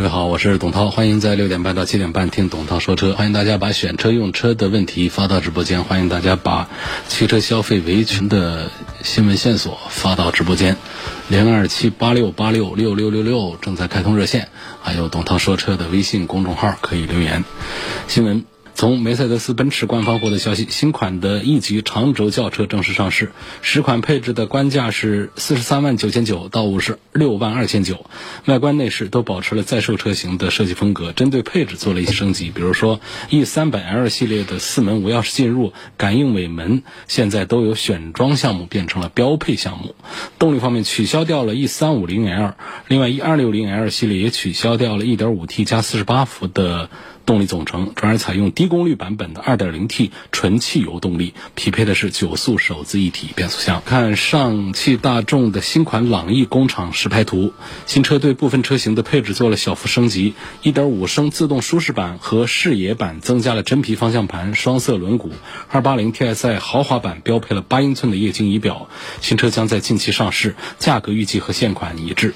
各位好，我是董涛，欢迎在六点半到七点半听董涛说车。欢迎大家把选车用车的问题发到直播间，欢迎大家把汽车消费维权的新闻线索发到直播间，零二七八六八六六六六六正在开通热线，还有董涛说车的微信公众号可以留言。新闻。从梅赛德斯奔驰官方获得消息，新款的 E 级长轴轿车正式上市，十款配置的官价是四十三万九千九到五十六万二千九，外观内饰都保持了在售车型的设计风格，针对配置做了一些升级，比如说 E 三百 L 系列的四门无钥匙进入、感应尾门，现在都有选装项目变成了标配项目。动力方面取消掉了 E 三五零 L，另外 E 二六零 L 系列也取消掉了一点五 T 加四十八伏的。动力总成转而采用低功率版本的 2.0T 纯汽油动力，匹配的是九速手自一体变速箱。看上汽大众的新款朗逸工厂实拍图，新车对部分车型的配置做了小幅升级，1.5升自动舒适版和视野版增加了真皮方向盘、双色轮毂，280 TSI 豪华版标配了8英寸的液晶仪表。新车将在近期上市，价格预计和现款一致。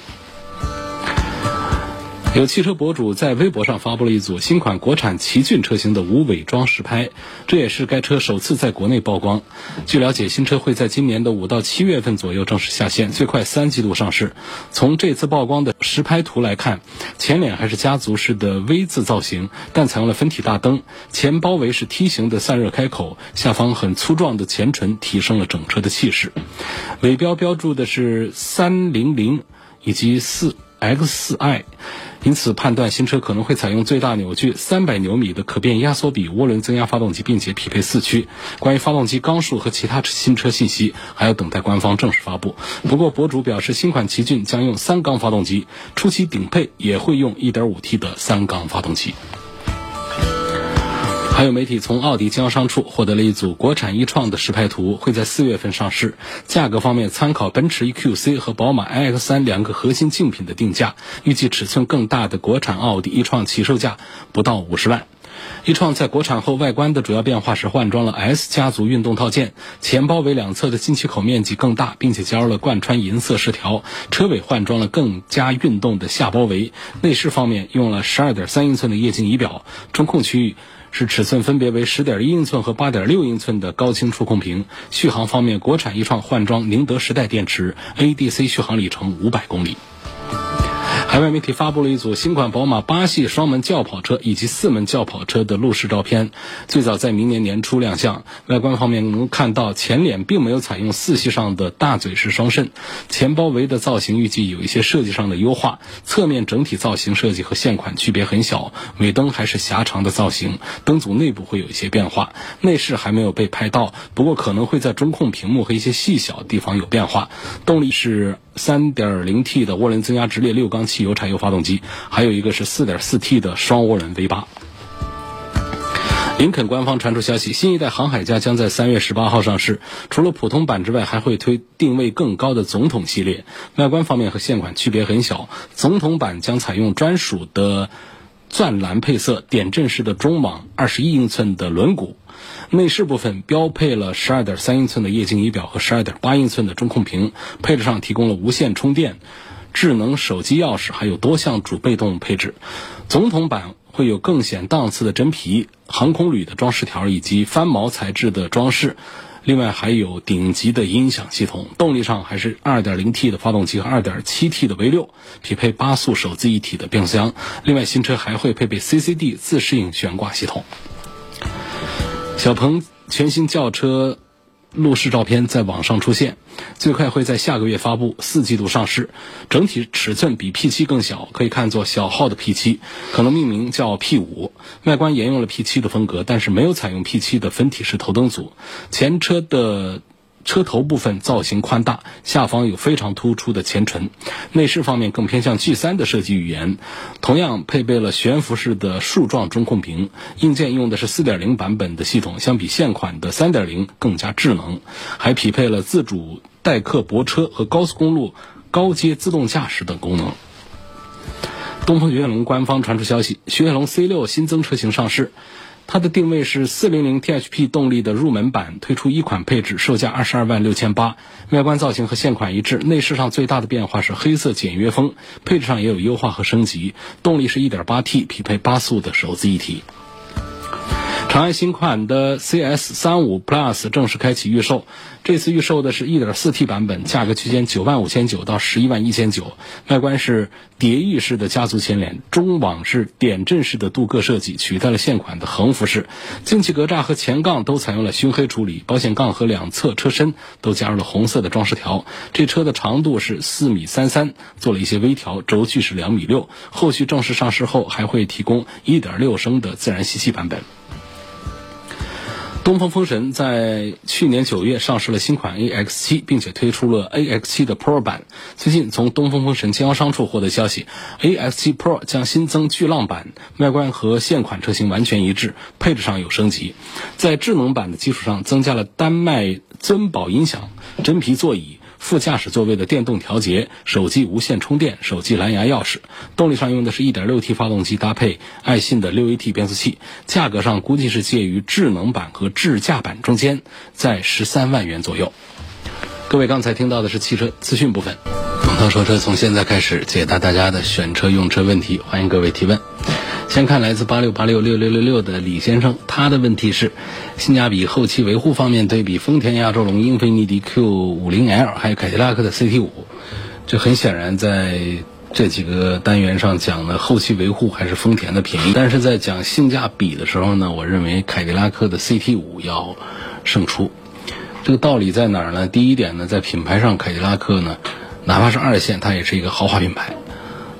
有汽车博主在微博上发布了一组新款国产奇骏车型的无伪装实拍，这也是该车首次在国内曝光。据了解，新车会在今年的五到七月份左右正式下线，最快三季度上市。从这次曝光的实拍图来看，前脸还是家族式的 V 字造型，但采用了分体大灯，前包围是梯形的散热开口，下方很粗壮的前唇提升了整车的气势。尾标标注的是三零零以及四 X4i，。因此，判断新车可能会采用最大扭矩三百牛米的可变压缩比涡轮增压发动机，并且匹配四驱。关于发动机缸数和其他新车信息，还要等待官方正式发布。不过，博主表示，新款奇骏将用三缸发动机，初期顶配也会用 1.5T 的三缸发动机。还有媒体从奥迪经销商处获得了一组国产一创的实拍图，会在四月份上市。价格方面，参考奔驰 EQC 和宝马 i X 三两个核心竞品的定价，预计尺寸更大的国产奥迪一创起售价不到五十万。一创在国产后外观的主要变化是换装了 S 家族运动套件，前包围两侧的进气口面积更大，并且加入了贯穿银色饰条。车尾换装了更加运动的下包围。内饰方面用了十二点三英寸的液晶仪表，中控区域。是尺寸分别为十点一英寸和八点六英寸的高清触控屏。续航方面，国产一创换装宁德时代电池，ADC 续航里程五百公里。海外媒体发布了一组新款宝马八系双门轿跑车以及四门轿跑车的路试照片，最早在明年年初亮相。外观方面能看到前脸并没有采用四系上的大嘴式双肾，前包围的造型预计有一些设计上的优化。侧面整体造型设计和现款区别很小，尾灯还是狭长的造型，灯组内部会有一些变化。内饰还没有被拍到，不过可能会在中控屏幕和一些细小地方有变化。动力是。3.0T 的涡轮增压直列六缸汽油柴油发动机，还有一个是 4.4T 的双涡轮 V8。林肯官方传出消息，新一代航海家将在3月18号上市，除了普通版之外，还会推定位更高的总统系列。外观方面和现款区别很小，总统版将采用专属的钻蓝配色，点阵式的中网，21英寸的轮毂。内饰部分标配了十二点三英寸的液晶仪表和十二点八英寸的中控屏，配置上提供了无线充电、智能手机钥匙，还有多项主被动配置。总统版会有更显档次的真皮、航空铝的装饰条以及翻毛材质的装饰，另外还有顶级的音响系统。动力上还是二点零 T 的发动机和二点七 T 的 V 六，匹配八速手自一体的变速箱。另外，新车还会配备 CCD 自适应悬挂系统。小鹏全新轿车路试照片在网上出现，最快会在下个月发布，四季度上市。整体尺寸比 P7 更小，可以看作小号的 P7，可能命名叫 P5。外观沿用了 P7 的风格，但是没有采用 P7 的分体式头灯组。前车的车头部分造型宽大，下方有非常突出的前唇。内饰方面更偏向 G3 的设计语言，同样配备了悬浮式的竖状中控屏。硬件用的是4.0版本的系统，相比现款的3.0更加智能，还匹配了自主代客泊车和高速公路高阶自动驾驶等功能。东风雪铁龙官方传出消息，雪铁龙 C6 新增车型上市。它的定位是 400T-HP 动力的入门版，推出一款配置，售价二十二万六千八。外观造型和现款一致，内饰上最大的变化是黑色简约风，配置上也有优化和升级。动力是一点八 T，匹配八速的手自一体。长安新款的 CS 三五 Plus 正式开启预售，这次预售的是一点四 T 版本，价格区间九万五千九到十一万一千九。外观是蝶翼式的家族前脸，中网是点阵式的镀铬设计，取代了现款的横幅式。进气格栅和前杠都采用了熏黑处理，保险杠和两侧车身都加入了红色的装饰条。这车的长度是四米三三，做了一些微调，轴距是两米六。后续正式上市后，还会提供一点六升的自然吸气版本。东风风神在去年九月上市了新款 AX7，并且推出了 AX7 的 Pro 版。最近从东风风神经销商处获得消息，AX7 Pro 将新增巨浪版，外观和现款车型完全一致，配置上有升级，在智能版的基础上增加了丹麦尊宝音响、真皮座椅。副驾驶座位的电动调节、手机无线充电、手机蓝牙钥匙，动力上用的是一点六 T 发动机，搭配爱信的六 AT 变速器。价格上估计是介于智能版和智驾版中间，在十三万元左右。各位刚才听到的是汽车资讯部分，董涛说车从现在开始解答大家的选车用车问题，欢迎各位提问。先看来自八六八六六六六六的李先生，他的问题是：性价比、后期维护方面对比丰田亚洲龙、英菲尼迪 Q 五零 L，还有凯迪拉克的 CT 五。这很显然，在这几个单元上讲呢，后期维护还是丰田的便宜。但是在讲性价比的时候呢，我认为凯迪拉克的 CT 五要胜出。这个道理在哪儿呢？第一点呢，在品牌上，凯迪拉克呢，哪怕是二线，它也是一个豪华品牌，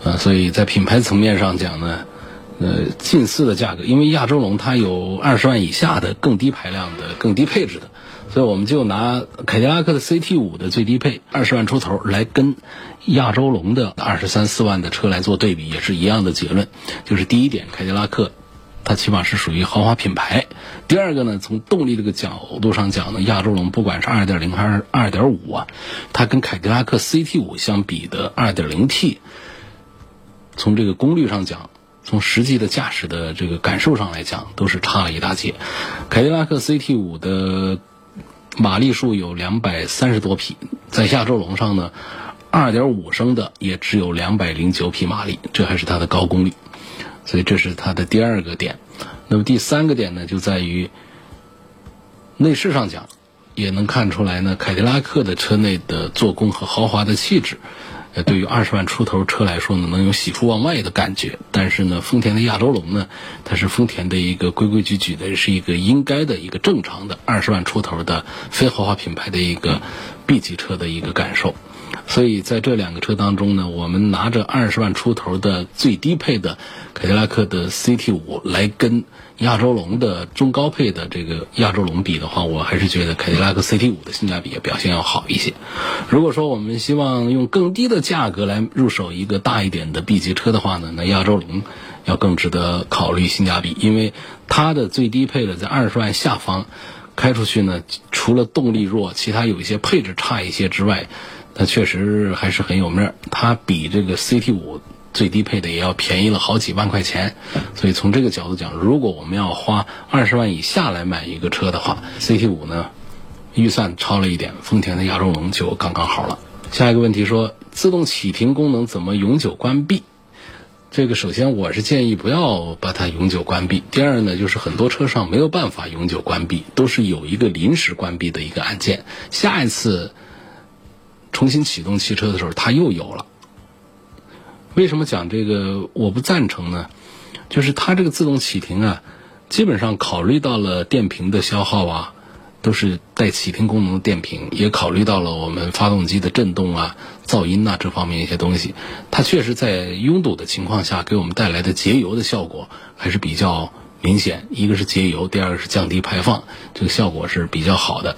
呃，所以在品牌层面上讲呢。呃，近似的价格，因为亚洲龙它有二十万以下的更低排量的、更低配置的，所以我们就拿凯迪拉克的 CT 五的最低配二十万出头来跟亚洲龙的二十三四万的车来做对比，也是一样的结论。就是第一点，凯迪拉克它起码是属于豪华品牌；第二个呢，从动力这个角度上讲呢，亚洲龙不管是二点零还是二点五啊，它跟凯迪拉克 CT 五相比的二点零 T，从这个功率上讲。从实际的驾驶的这个感受上来讲，都是差了一大截。凯迪拉克 CT 五的马力数有两百三十多匹，在亚洲龙上呢，二点五升的也只有两百零九匹马力，这还是它的高功率。所以这是它的第二个点。那么第三个点呢，就在于内饰上讲，也能看出来呢，凯迪拉克的车内的做工和豪华的气质。对于二十万出头车来说呢，能有喜出望外的感觉。但是呢，丰田的亚洲龙呢，它是丰田的一个规规矩矩的，是一个应该的一个正常的二十万出头的非豪华品牌的一个 B 级车的一个感受。所以在这两个车当中呢，我们拿着二十万出头的最低配的凯迪拉克的 CT 五来跟亚洲龙的中高配的这个亚洲龙比的话，我还是觉得凯迪拉克 CT 五的性价比表现要好一些。如果说我们希望用更低的价格来入手一个大一点的 B 级车的话呢，那亚洲龙要更值得考虑性价比，因为它的最低配的在二十万下方开出去呢，除了动力弱，其他有一些配置差一些之外。它确实还是很有面儿，它比这个 CT 五最低配的也要便宜了好几万块钱，所以从这个角度讲，如果我们要花二十万以下来买一个车的话，CT 五呢预算超了一点，丰田的亚洲龙就刚刚好了。下一个问题说，自动启停功能怎么永久关闭？这个首先我是建议不要把它永久关闭，第二呢就是很多车上没有办法永久关闭，都是有一个临时关闭的一个按键，下一次。重新启动汽车的时候，它又有了。为什么讲这个我不赞成呢？就是它这个自动启停啊，基本上考虑到了电瓶的消耗啊，都是带启停功能的电瓶，也考虑到了我们发动机的震动啊、噪音呐这方面一些东西。它确实在拥堵的情况下，给我们带来的节油的效果还是比较明显。一个是节油，第二个是降低排放，这个效果是比较好的。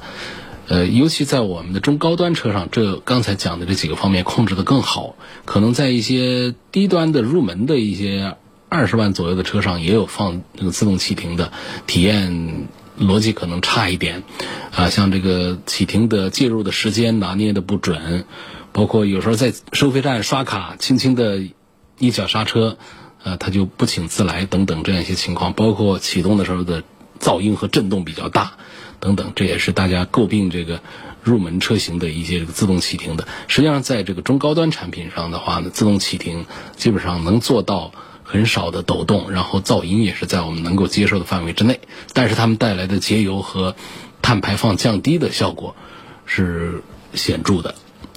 呃，尤其在我们的中高端车上，这刚才讲的这几个方面控制的更好。可能在一些低端的入门的一些二十万左右的车上，也有放那个自动启停的，体验逻辑可能差一点。啊，像这个启停的介入的时间拿捏的不准，包括有时候在收费站刷卡，轻轻的一脚刹车。呃，它就不请自来等等这样一些情况，包括启动的时候的噪音和震动比较大，等等，这也是大家诟病这个入门车型的一些自动启停的。实际上，在这个中高端产品上的话呢，自动启停基本上能做到很少的抖动，然后噪音也是在我们能够接受的范围之内。但是它们带来的节油和碳排放降低的效果是显著的，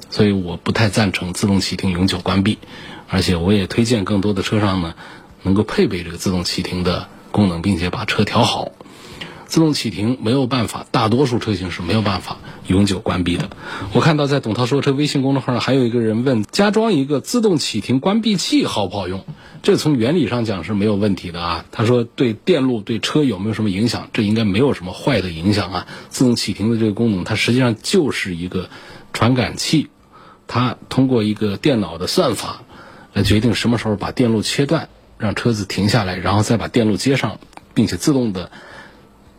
所以我不太赞成自动启停永久关闭。而且我也推荐更多的车上呢，能够配备这个自动启停的功能，并且把车调好。自动启停没有办法，大多数车型是没有办法永久关闭的。我看到在董涛说车微信公众号上还有一个人问，加装一个自动启停关闭器好不好用？这从原理上讲是没有问题的啊。他说对电路对车有没有什么影响？这应该没有什么坏的影响啊。自动启停的这个功能，它实际上就是一个传感器，它通过一个电脑的算法。来决定什么时候把电路切断，让车子停下来，然后再把电路接上，并且自动的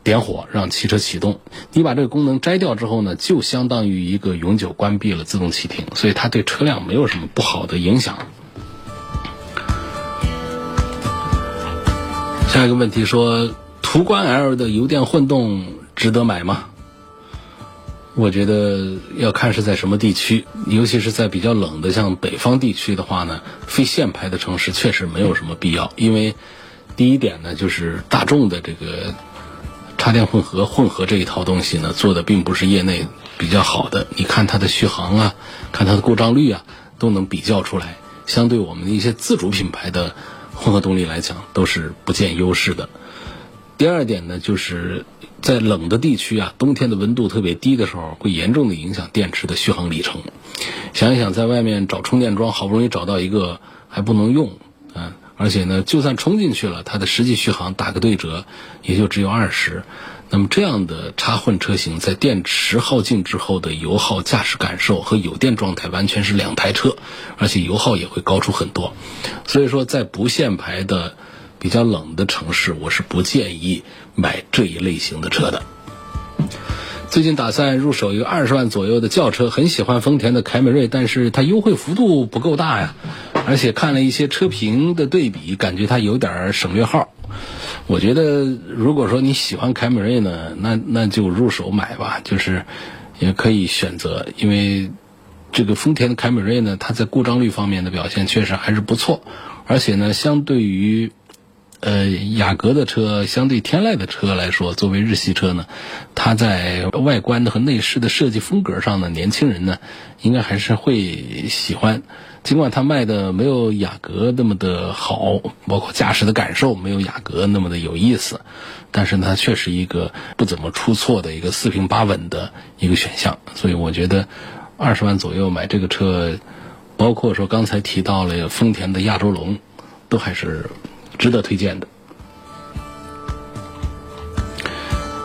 点火，让汽车启动。你把这个功能摘掉之后呢，就相当于一个永久关闭了自动启停，所以它对车辆没有什么不好的影响。下一个问题说，途观 L 的油电混动值得买吗？我觉得要看是在什么地区，尤其是在比较冷的像北方地区的话呢，非限牌的城市确实没有什么必要。因为第一点呢，就是大众的这个插电混合混合这一套东西呢，做的并不是业内比较好的。你看它的续航啊，看它的故障率啊，都能比较出来。相对我们的一些自主品牌的混合动力来讲，都是不见优势的。第二点呢，就是在冷的地区啊，冬天的温度特别低的时候，会严重的影响电池的续航里程。想一想，在外面找充电桩，好不容易找到一个还不能用，啊，而且呢，就算充进去了，它的实际续航打个对折，也就只有二十。那么这样的插混车型，在电池耗尽之后的油耗、驾驶感受和有电状态完全是两台车，而且油耗也会高出很多。所以说，在不限牌的。比较冷的城市，我是不建议买这一类型的车的。最近打算入手一个二十万左右的轿车，很喜欢丰田的凯美瑞，但是它优惠幅度不够大呀。而且看了一些车评的对比，感觉它有点省略号。我觉得，如果说你喜欢凯美瑞呢，那那就入手买吧，就是也可以选择，因为这个丰田的凯美瑞呢，它在故障率方面的表现确实还是不错，而且呢，相对于呃，雅阁的车相对天籁的车来说，作为日系车呢，它在外观和内饰的设计风格上呢，年轻人呢应该还是会喜欢。尽管它卖的没有雅阁那么的好，包括驾驶的感受没有雅阁那么的有意思，但是它确实一个不怎么出错的一个四平八稳的一个选项。所以我觉得二十万左右买这个车，包括说刚才提到了丰田的亚洲龙，都还是。值得推荐的。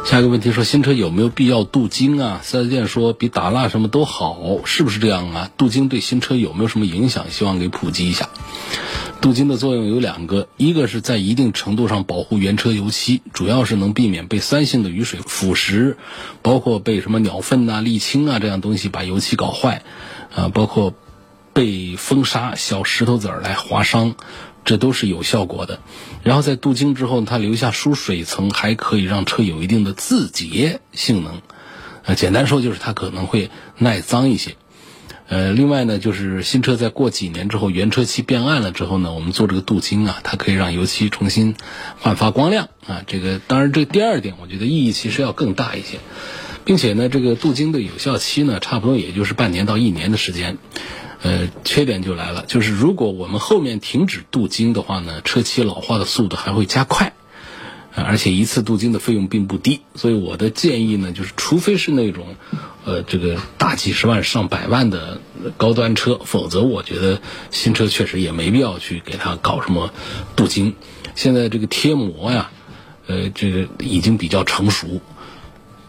下一个问题说，新车有没有必要镀金啊？四 S 店说比打蜡什么都好，是不是这样啊？镀金对新车有没有什么影响？希望给普及一下。镀金的作用有两个，一个是在一定程度上保护原车油漆，主要是能避免被酸性的雨水腐蚀，包括被什么鸟粪啊、沥青啊这样东西把油漆搞坏，啊，包括被风沙、小石头子儿来划伤。这都是有效果的，然后在镀金之后，它留下疏水层，还可以让车有一定的自洁性能。呃，简单说就是它可能会耐脏一些。呃，另外呢，就是新车在过几年之后，原车漆变暗了之后呢，我们做这个镀金啊，它可以让油漆重新焕发光亮啊。这个当然，这第二点我觉得意义其实要更大一些，并且呢，这个镀金的有效期呢，差不多也就是半年到一年的时间。呃，缺点就来了，就是如果我们后面停止镀金的话呢，车漆老化的速度还会加快，而且一次镀金的费用并不低，所以我的建议呢，就是除非是那种，呃，这个大几十万上百万的高端车，否则我觉得新车确实也没必要去给它搞什么镀金。现在这个贴膜呀，呃，这个已经比较成熟。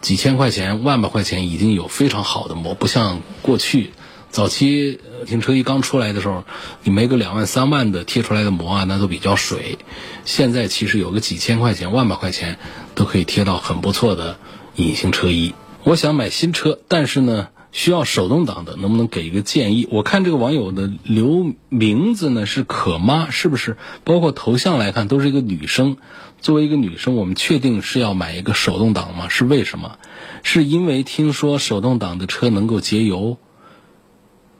几千块钱、万把块钱已经有非常好的膜，不像过去早期停车一刚出来的时候，你没个两万、三万的贴出来的膜啊，那都比较水。现在其实有个几千块钱、万把块钱都可以贴到很不错的隐形车衣。我想买新车，但是呢。需要手动挡的，能不能给一个建议？我看这个网友的留名字呢是可妈，是不是？包括头像来看都是一个女生。作为一个女生，我们确定是要买一个手动挡吗？是为什么？是因为听说手动挡的车能够节油，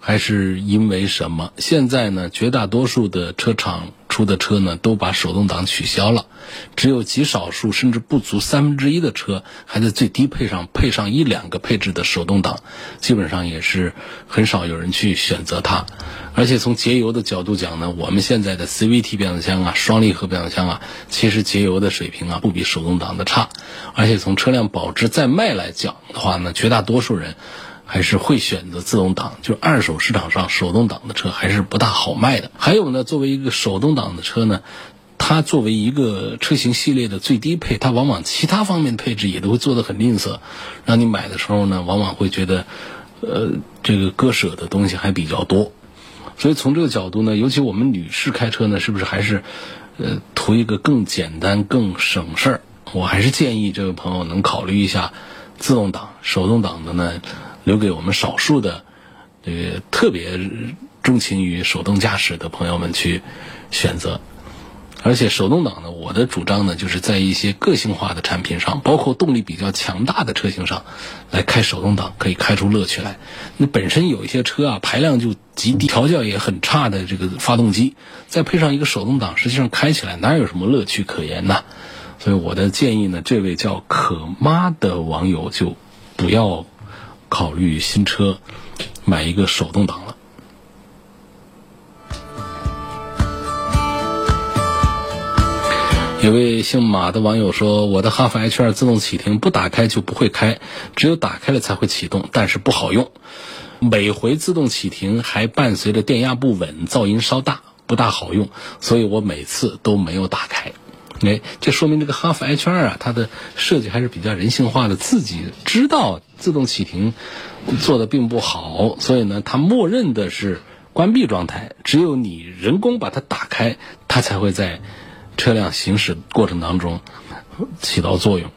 还是因为什么？现在呢，绝大多数的车厂。出的车呢，都把手动挡取消了，只有极少数甚至不足三分之一的车还在最低配上配上一两个配置的手动挡，基本上也是很少有人去选择它。而且从节油的角度讲呢，我们现在的 CVT 变速箱啊、双离合变速箱啊，其实节油的水平啊不比手动挡的差。而且从车辆保值在卖来讲的话呢，绝大多数人。还是会选择自动挡，就二手市场上手动挡的车还是不大好卖的。还有呢，作为一个手动挡的车呢，它作为一个车型系列的最低配，它往往其他方面配置也都会做得很吝啬，让你买的时候呢，往往会觉得，呃，这个割舍的东西还比较多。所以从这个角度呢，尤其我们女士开车呢，是不是还是，呃，图一个更简单、更省事儿？我还是建议这位朋友能考虑一下自动挡、手动挡的呢。留给我们少数的，这个特别钟情于手动驾驶的朋友们去选择。而且手动挡呢，我的主张呢，就是在一些个性化的产品上，包括动力比较强大的车型上，来开手动挡可以开出乐趣来。那本身有一些车啊，排量就极低，调教也很差的这个发动机，再配上一个手动挡，实际上开起来哪有什么乐趣可言呢？所以我的建议呢，这位叫可妈的网友就不要。考虑新车，买一个手动挡了。有位姓马的网友说：“我的哈弗 H 二自动启停不打开就不会开，只有打开了才会启动，但是不好用。每回自动启停还伴随着电压不稳、噪音稍大，不大好用，所以我每次都没有打开。”哎，这说明这个哈弗 H 二啊，它的设计还是比较人性化的，自己知道自动启停做的并不好，所以呢，它默认的是关闭状态，只有你人工把它打开，它才会在车辆行驶过程当中起到作用。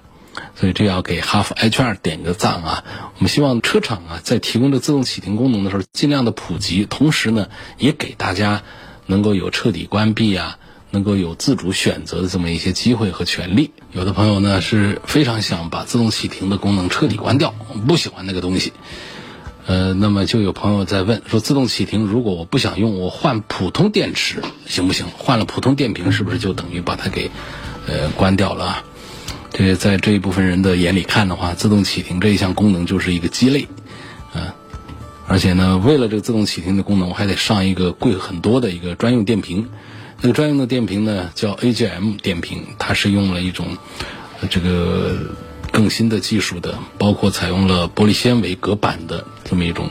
所以这要给哈弗 H 二点个赞啊！我们希望车厂啊，在提供这自动启停功能的时候，尽量的普及，同时呢，也给大家能够有彻底关闭啊。能够有自主选择的这么一些机会和权利，有的朋友呢是非常想把自动启停的功能彻底关掉，不喜欢那个东西。呃，那么就有朋友在问说，自动启停如果我不想用，我换普通电池行不行？换了普通电瓶是不是就等于把它给呃关掉了？这在这一部分人的眼里看的话，自动启停这一项功能就是一个鸡肋，啊，而且呢，为了这个自动启停的功能，我还得上一个贵很多的一个专用电瓶。这个专用的电瓶呢，叫 AGM 电瓶，它是用了一种这个更新的技术的，包括采用了玻璃纤维隔板的这么一种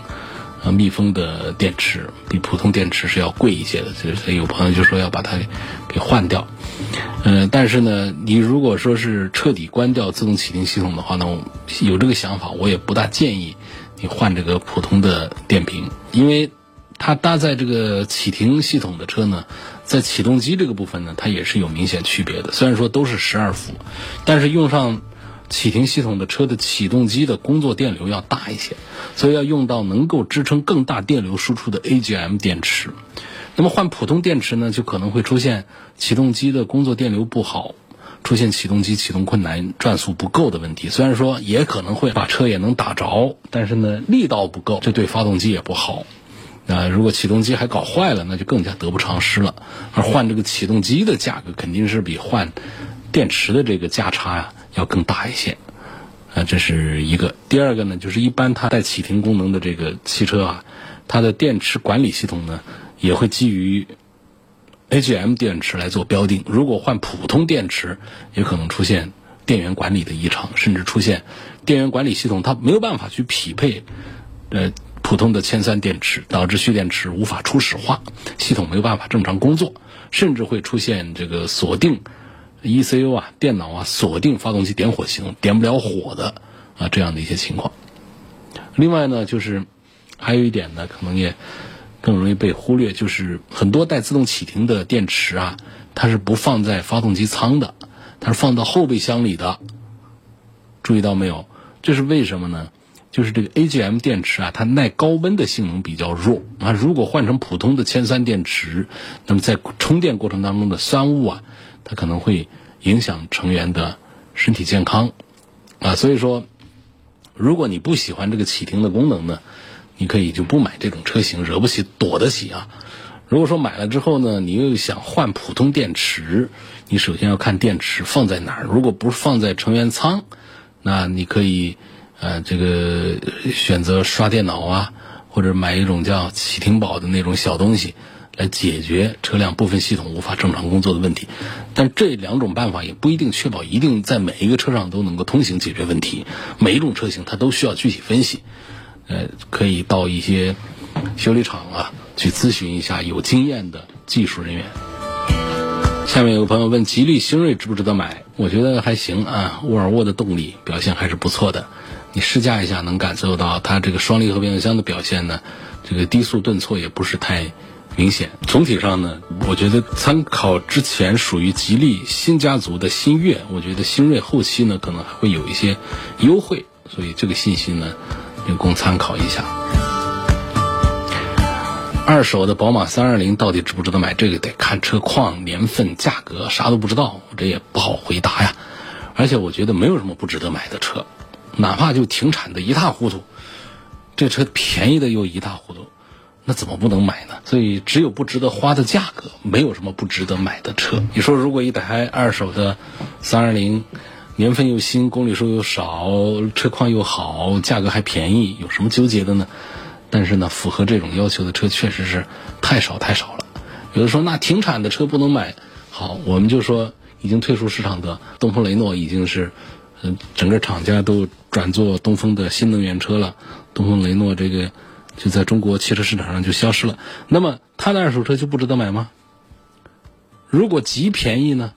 呃密封的电池，比普通电池是要贵一些的。所以有朋友就说要把它给换掉。嗯，但是呢，你如果说是彻底关掉自动启停系统的话呢，有这个想法，我也不大建议你换这个普通的电瓶，因为它搭载这个启停系统的车呢。在启动机这个部分呢，它也是有明显区别的。虽然说都是十二伏，但是用上启停系统的车的启动机的工作电流要大一些，所以要用到能够支撑更大电流输出的 AGM 电池。那么换普通电池呢，就可能会出现启动机的工作电流不好，出现启动机启动困难、转速不够的问题。虽然说也可能会把车也能打着，但是呢力道不够，这对发动机也不好。啊，如果启动机还搞坏了，那就更加得不偿失了。而换这个启动机的价格肯定是比换电池的这个价差呀要更大一些。啊，这是一个。第二个呢，就是一般它带启停功能的这个汽车啊，它的电池管理系统呢也会基于 AGM 电池来做标定。如果换普通电池，也可能出现电源管理的异常，甚至出现电源管理系统它没有办法去匹配，呃。普通的铅酸电池导致蓄电池无法初始化，系统没有办法正常工作，甚至会出现这个锁定 ECU 啊，电脑啊锁定发动机点火系统点不了火的啊这样的一些情况。另外呢，就是还有一点呢，可能也更容易被忽略，就是很多带自动启停的电池啊，它是不放在发动机舱的，它是放到后备箱里的。注意到没有？这是为什么呢？就是这个 AGM 电池啊，它耐高温的性能比较弱啊。如果换成普通的铅酸电池，那么在充电过程当中的酸雾啊，它可能会影响成员的身体健康啊。所以说，如果你不喜欢这个启停的功能呢，你可以就不买这种车型，惹不起躲得起啊。如果说买了之后呢，你又想换普通电池，你首先要看电池放在哪儿。如果不是放在成员舱，那你可以。呃，这个选择刷电脑啊，或者买一种叫启停宝的那种小东西，来解决车辆部分系统无法正常工作的问题。但这两种办法也不一定确保一定在每一个车上都能够通行解决问题。每一种车型它都需要具体分析。呃，可以到一些修理厂啊去咨询一下有经验的技术人员。下面有个朋友问：吉利星瑞值不值得买？我觉得还行啊，沃尔沃的动力表现还是不错的。你试驾一下，能感受到它这个双离合变速箱的表现呢？这个低速顿挫也不是太明显。总体上呢，我觉得参考之前属于吉利新家族的新悦，我觉得新锐后期呢可能还会有一些优惠，所以这个信息呢仅供参考一下。二手的宝马三二零到底值不值得买？这个得看车况、年份、价格，啥都不知道，我这也不好回答呀。而且我觉得没有什么不值得买的车。哪怕就停产的一塌糊涂，这车便宜的又一塌糊涂，那怎么不能买呢？所以只有不值得花的价格，没有什么不值得买的车。你说如果一台二手的三二零，年份又新，公里数又少，车况又好，价格还便宜，有什么纠结的呢？但是呢，符合这种要求的车确实是太少太少了。有的说那停产的车不能买，好，我们就说已经退出市场的东风雷诺已经是。嗯，整个厂家都转做东风的新能源车了，东风雷诺这个就在中国汽车市场上就消失了。那么它的二手车就不值得买吗？如果极便宜呢，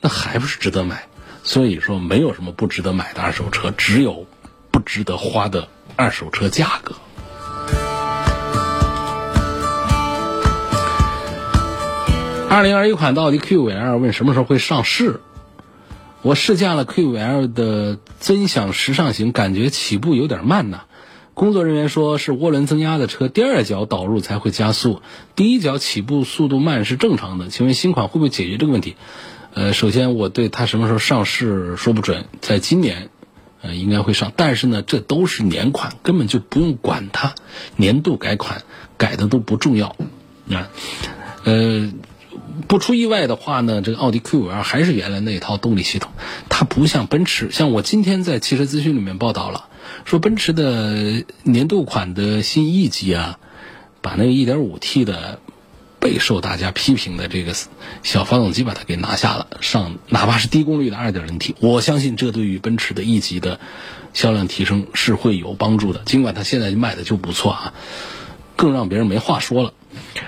那还不是值得买？所以说没有什么不值得买的二手车，只有不值得花的二手车价格。二零二一款奥迪 Q5L 问什么时候会上市？我试驾了 Q5L 的尊享时尚型，感觉起步有点慢呐。工作人员说是涡轮增压的车，第二脚导入才会加速，第一脚起步速度慢是正常的。请问新款会不会解决这个问题？呃，首先我对它什么时候上市说不准，在今年，呃，应该会上。但是呢，这都是年款，根本就不用管它，年度改款改的都不重要啊，呃。不出意外的话呢，这个奥迪 Q5L 还是原来那一套动力系统，它不像奔驰。像我今天在汽车资讯里面报道了，说奔驰的年度款的新 E 级啊，把那个 1.5T 的备受大家批评的这个小发动机把它给拿下了，上哪怕是低功率的 2.0T，我相信这对于奔驰的 E 级的销量提升是会有帮助的。尽管它现在卖的就不错啊，更让别人没话说了。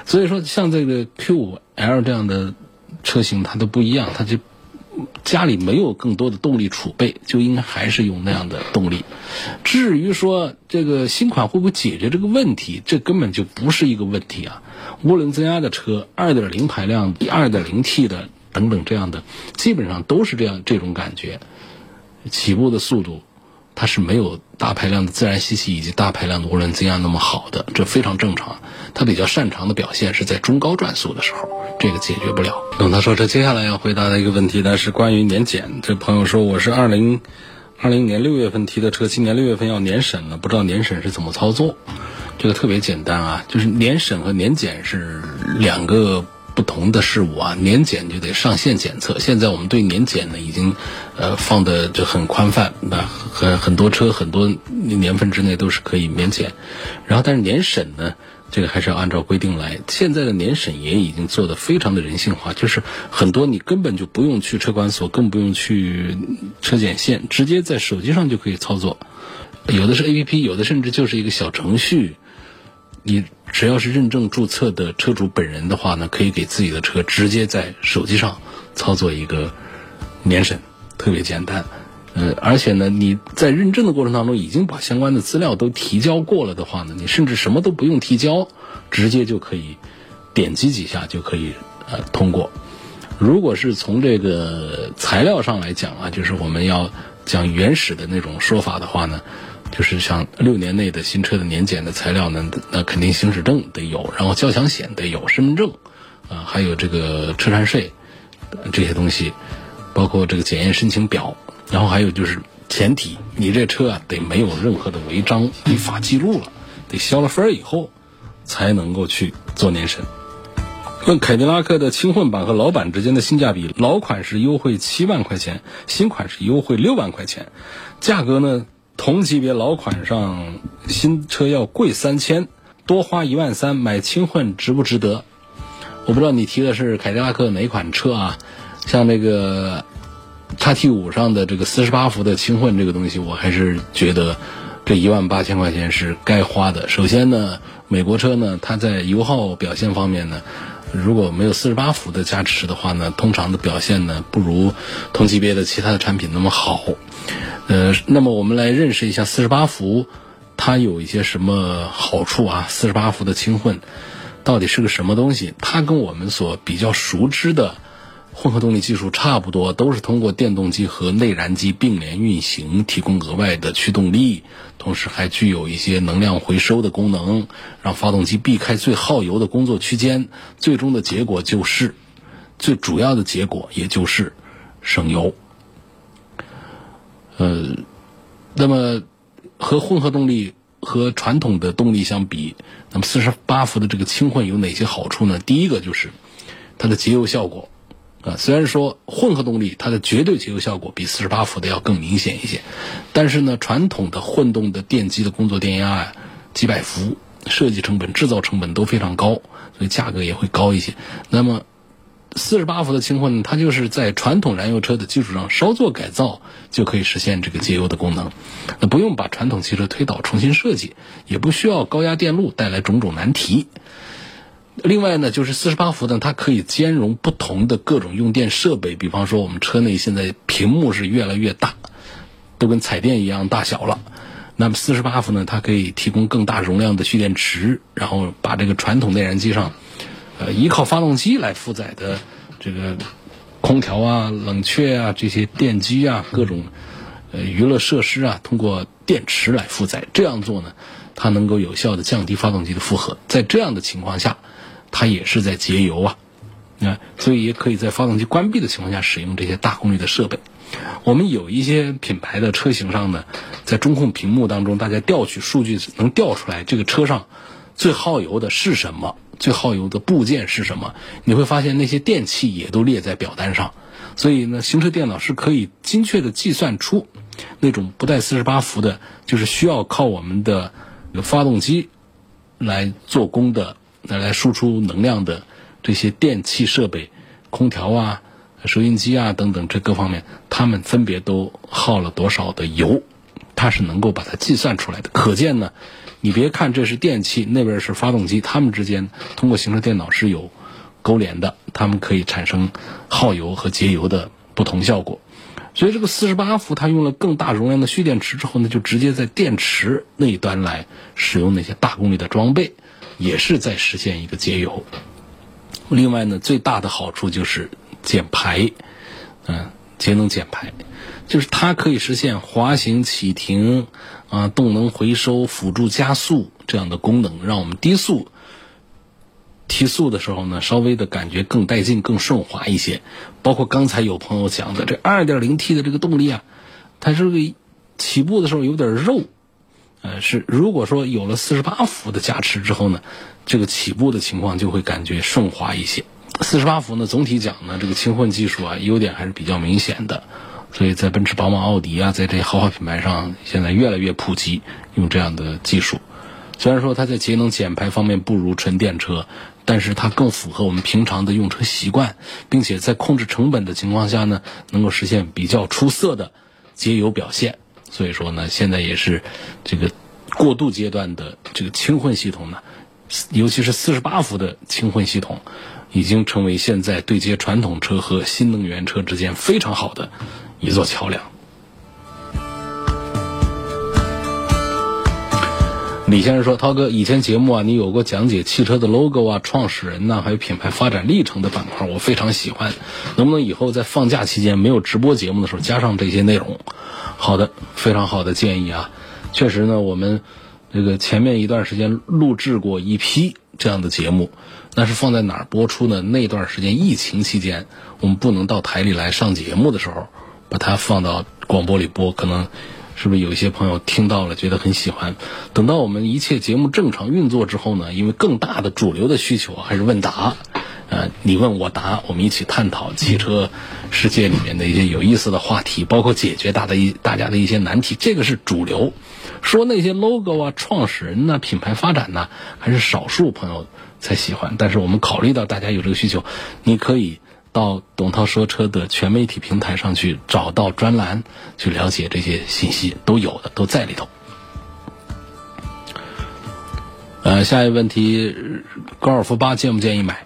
所以说，像这个 Q5L 这样的车型，它都不一样，它就家里没有更多的动力储备，就应该还是用那样的动力。至于说这个新款会不会解决这个问题，这根本就不是一个问题啊！涡轮增压的车，2.0排量、2.0T 的等等这样的，基本上都是这样这种感觉，起步的速度。它是没有大排量的自然吸气以及大排量的涡轮增压那么好的，这非常正常。它比较擅长的表现是在中高转速的时候，这个解决不了。那么他说，这接下来要回答的一个问题呢是关于年检。这朋友说，我是二零二零年六月份提的车，今年六月份要年审了，不知道年审是怎么操作。这个特别简单啊，就是年审和年检是两个。不同的事物啊，年检就得上线检测。现在我们对年检呢，已经呃放的就很宽泛，那很很多车很多年份之内都是可以免检。然后，但是年审呢，这个还是要按照规定来。现在的年审也已经做的非常的人性化，就是很多你根本就不用去车管所，更不用去车检线，直接在手机上就可以操作。有的是 A P P，有的甚至就是一个小程序。你只要是认证注册的车主本人的话呢，可以给自己的车直接在手机上操作一个年审，特别简单。呃，而且呢，你在认证的过程当中已经把相关的资料都提交过了的话呢，你甚至什么都不用提交，直接就可以点击几下就可以呃通过。如果是从这个材料上来讲啊，就是我们要讲原始的那种说法的话呢，就是像六年内的新车的年检的材料呢，那肯定行驶证得有，然后交强险得有，身份证啊，还有这个车船税这些东西，包括这个检验申请表，然后还有就是前提，你这车啊得没有任何的违章、违法记录了，得消了分以后才能够去做年审。问凯迪拉克的轻混版和老版之间的性价比，老款是优惠七万块钱，新款是优惠六万块钱，价格呢同级别老款上新车要贵三千，多花一万三买轻混值不值得？我不知道你提的是凯迪拉克哪款车啊？像这个叉 T 五上的这个四十八伏的轻混这个东西，我还是觉得这一万八千块钱是该花的。首先呢，美国车呢，它在油耗表现方面呢。如果没有四十八伏的加持的话呢，通常的表现呢不如同级别的其他的产品那么好。呃，那么我们来认识一下四十八伏，它有一些什么好处啊？四十八伏的轻混到底是个什么东西？它跟我们所比较熟知的。混合动力技术差不多，都是通过电动机和内燃机并联运行，提供额外的驱动力，同时还具有一些能量回收的功能，让发动机避开最耗油的工作区间。最终的结果就是，最主要的结果也就是省油。呃，那么和混合动力和传统的动力相比，那么四十八伏的这个轻混有哪些好处呢？第一个就是它的节油效果。啊，虽然说混合动力它的绝对节油效果比四十八伏的要更明显一些，但是呢，传统的混动的电机的工作电压啊，几百伏，设计成本、制造成本都非常高，所以价格也会高一些。那么，四十八伏的轻混，它就是在传统燃油车的基础上稍作改造，就可以实现这个节油的功能。那不用把传统汽车推倒重新设计，也不需要高压电路带来种种难题。另外呢，就是四十八伏呢，它可以兼容不同的各种用电设备。比方说，我们车内现在屏幕是越来越大，都跟彩电一样大小了。那么四十八伏呢，它可以提供更大容量的蓄电池，然后把这个传统内燃机上，呃，依靠发动机来负载的这个空调啊、冷却啊这些电机啊、各种呃娱乐设施啊，通过电池来负载。这样做呢，它能够有效的降低发动机的负荷。在这样的情况下，它也是在节油啊，啊，所以也可以在发动机关闭的情况下使用这些大功率的设备。我们有一些品牌的车型上呢，在中控屏幕当中，大家调取数据能调出来这个车上最耗油的是什么，最耗油的部件是什么。你会发现那些电器也都列在表单上，所以呢，行车电脑是可以精确的计算出那种不带四十八伏的，就是需要靠我们的发动机来做功的。拿来输出能量的这些电器设备，空调啊、收音机啊等等，这各方面，它们分别都耗了多少的油，它是能够把它计算出来的。可见呢，你别看这是电器，那边是发动机，它们之间通过行车电脑是有勾连的，它们可以产生耗油和节油的不同效果。所以这个四十八伏，它用了更大容量的蓄电池之后呢，就直接在电池那一端来使用那些大功率的装备。也是在实现一个节油。另外呢，最大的好处就是减排，嗯，节能减排，就是它可以实现滑行、启停啊、动能回收、辅助加速这样的功能，让我们低速提速的时候呢，稍微的感觉更带劲、更顺滑一些。包括刚才有朋友讲的这 2.0T 的这个动力啊，它是个起步的时候有点肉。呃，是如果说有了四十八伏的加持之后呢，这个起步的情况就会感觉顺滑一些。四十八伏呢，总体讲呢，这个轻混技术啊，优点还是比较明显的。所以在奔驰、宝马、奥迪啊，在这些豪华品牌上，现在越来越普及用这样的技术。虽然说它在节能减排方面不如纯电车，但是它更符合我们平常的用车习惯，并且在控制成本的情况下呢，能够实现比较出色的节油表现。所以说呢，现在也是这个过渡阶段的这个轻混系统呢，尤其是四十八伏的轻混系统，已经成为现在对接传统车和新能源车之间非常好的一座桥梁。李先生说：“涛哥，以前节目啊，你有过讲解汽车的 logo 啊、创始人呐，还有品牌发展历程的板块，我非常喜欢。能不能以后在放假期间没有直播节目的时候，加上这些内容？”好的，非常好的建议啊。确实呢，我们这个前面一段时间录制过一批这样的节目，那是放在哪儿播出呢？那段时间疫情期间，我们不能到台里来上节目的时候，把它放到广播里播，可能。是不是有一些朋友听到了觉得很喜欢？等到我们一切节目正常运作之后呢？因为更大的主流的需求还是问答，呃，你问我答，我们一起探讨汽车世界里面的一些有意思的话题，包括解决大的一大家的一些难题，这个是主流。说那些 logo 啊、创始人呐、品牌发展呐，还是少数朋友才喜欢。但是我们考虑到大家有这个需求，你可以。到董涛说车的全媒体平台上去找到专栏，去了解这些信息，都有的，都在里头。呃，下一个问题，高尔夫八建不建议买？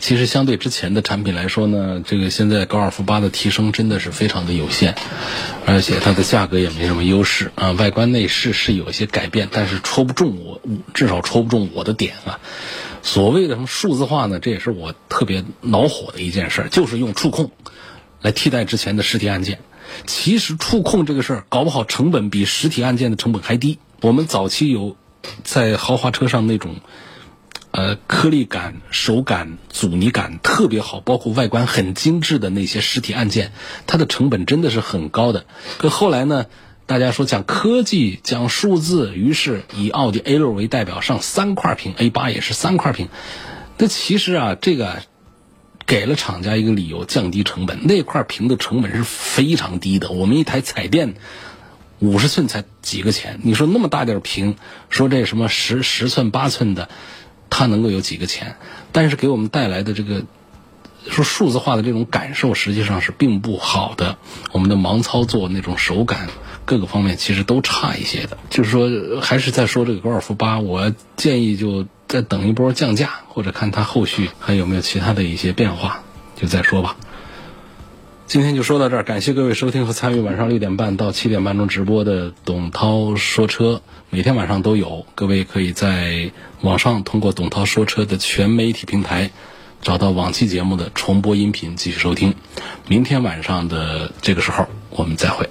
其实相对之前的产品来说呢，这个现在高尔夫八的提升真的是非常的有限，而且它的价格也没什么优势啊。外观内饰是有一些改变，但是戳不中我，至少戳不中我的点啊。所谓的什么数字化呢？这也是我特别恼火的一件事儿，就是用触控来替代之前的实体按键。其实触控这个事儿，搞不好成本比实体按键的成本还低。我们早期有在豪华车上那种，呃，颗粒感、手感、阻尼感特别好，包括外观很精致的那些实体按键，它的成本真的是很高的。可后来呢？大家说讲科技讲数字，于是以奥迪 A 六为代表上三块屏，A 八也是三块屏。那其实啊，这个给了厂家一个理由，降低成本。那块屏的成本是非常低的，我们一台彩电五十寸才几个钱。你说那么大点屏，说这什么十十寸八寸的，它能够有几个钱？但是给我们带来的这个。说数字化的这种感受实际上是并不好的，我们的盲操作那种手感各个方面其实都差一些的。就是说，还是在说这个高尔夫八，我建议就再等一波降价，或者看它后续还有没有其他的一些变化，就再说吧。今天就说到这儿，感谢各位收听和参与晚上六点半到七点半钟直播的董涛说车，每天晚上都有，各位可以在网上通过董涛说车的全媒体平台。找到往期节目的重播音频，继续收听。明天晚上的这个时候，我们再会。